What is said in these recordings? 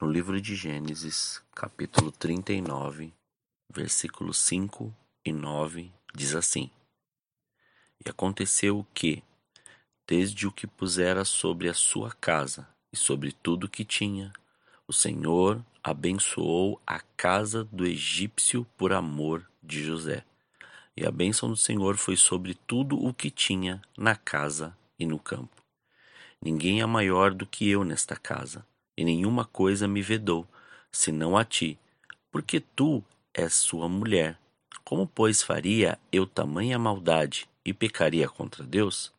No livro de Gênesis, capítulo 39, versículos 5 e 9, diz assim: E aconteceu que, desde o que pusera sobre a sua casa e sobre tudo que tinha, o Senhor abençoou a casa do egípcio por amor de José. E a bênção do Senhor foi sobre tudo o que tinha na casa e no campo. Ninguém é maior do que eu nesta casa, e nenhuma coisa me vedou, senão a ti, porque tu és sua mulher. Como, pois, faria eu tamanha maldade e pecaria contra Deus?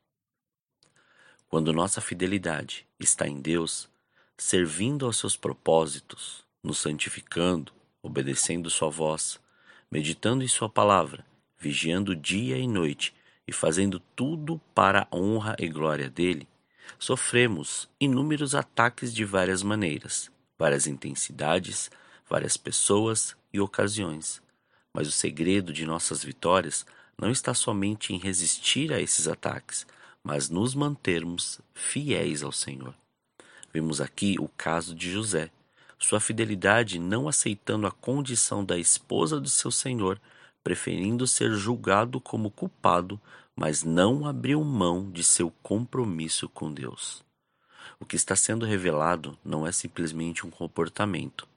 Quando nossa fidelidade está em Deus, servindo aos seus propósitos, nos santificando, obedecendo Sua voz, meditando em Sua palavra, vigiando dia e noite e fazendo tudo para a honra e glória dele, sofremos inúmeros ataques de várias maneiras, várias intensidades, várias pessoas e ocasiões. Mas o segredo de nossas vitórias não está somente em resistir a esses ataques, mas nos mantermos fiéis ao Senhor. Vemos aqui o caso de José. Sua fidelidade não aceitando a condição da esposa do seu senhor, preferindo ser julgado como culpado, mas não abriu mão de seu compromisso com Deus. O que está sendo revelado não é simplesmente um comportamento,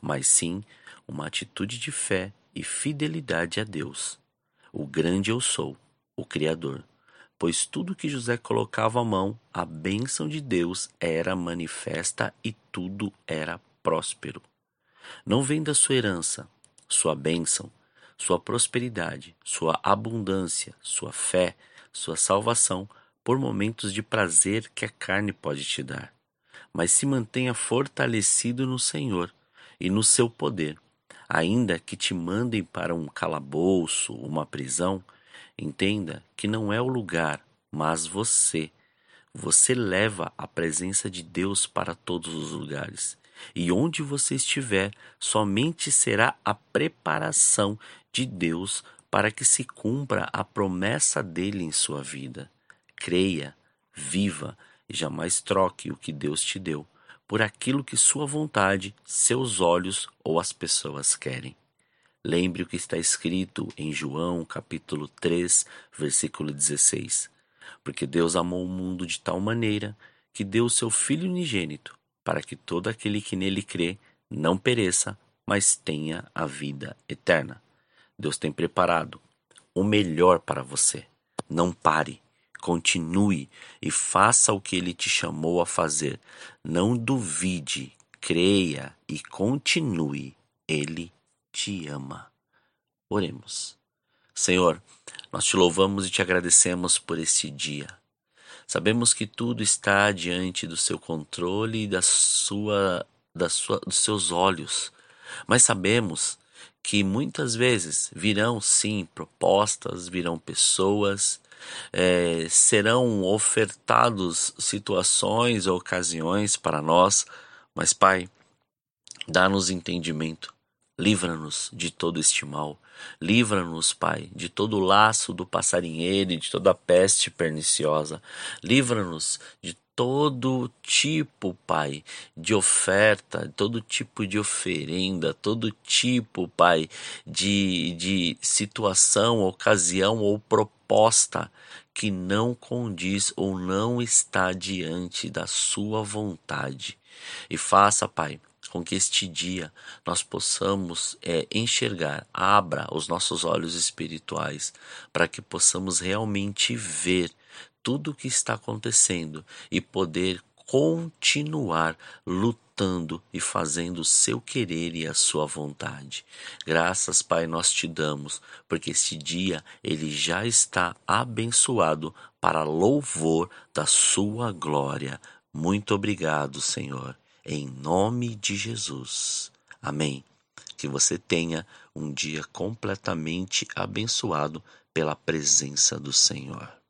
mas sim uma atitude de fé e fidelidade a Deus, o grande eu sou, o Criador pois tudo que José colocava à mão, a bênção de Deus era manifesta e tudo era próspero. Não vem da sua herança, sua bênção, sua prosperidade, sua abundância, sua fé, sua salvação, por momentos de prazer que a carne pode te dar, mas se mantenha fortalecido no Senhor e no seu poder. Ainda que te mandem para um calabouço, uma prisão, Entenda que não é o lugar, mas você. Você leva a presença de Deus para todos os lugares. E onde você estiver, somente será a preparação de Deus para que se cumpra a promessa dele em sua vida. Creia, viva e jamais troque o que Deus te deu por aquilo que sua vontade, seus olhos ou as pessoas querem. Lembre o que está escrito em João, capítulo 3, versículo 16. Porque Deus amou o mundo de tal maneira que deu seu Filho unigênito, para que todo aquele que nele crê não pereça, mas tenha a vida eterna. Deus tem preparado o melhor para você. Não pare, continue e faça o que ele te chamou a fazer. Não duvide, creia e continue. Ele te ama. Oremos. Senhor, nós te louvamos e te agradecemos por este dia. Sabemos que tudo está diante do seu controle e da sua, da sua, dos seus olhos, mas sabemos que muitas vezes virão sim propostas, virão pessoas, é, serão ofertados situações ou ocasiões para nós, mas Pai, dá-nos entendimento Livra-nos de todo este mal. Livra-nos, Pai, de todo o laço do passarinheiro e de toda a peste perniciosa. Livra-nos de todo tipo, Pai, de oferta, todo tipo de oferenda, todo tipo, Pai, de, de situação, ocasião ou proposta que não condiz ou não está diante da Sua vontade. E faça, Pai, com que este dia nós possamos é, enxergar, abra os nossos olhos espirituais para que possamos realmente ver tudo o que está acontecendo e poder continuar lutando e fazendo o seu querer e a sua vontade. Graças, Pai, nós te damos, porque este dia ele já está abençoado para louvor da sua glória. Muito obrigado, Senhor. Em nome de Jesus. Amém. Que você tenha um dia completamente abençoado pela presença do Senhor.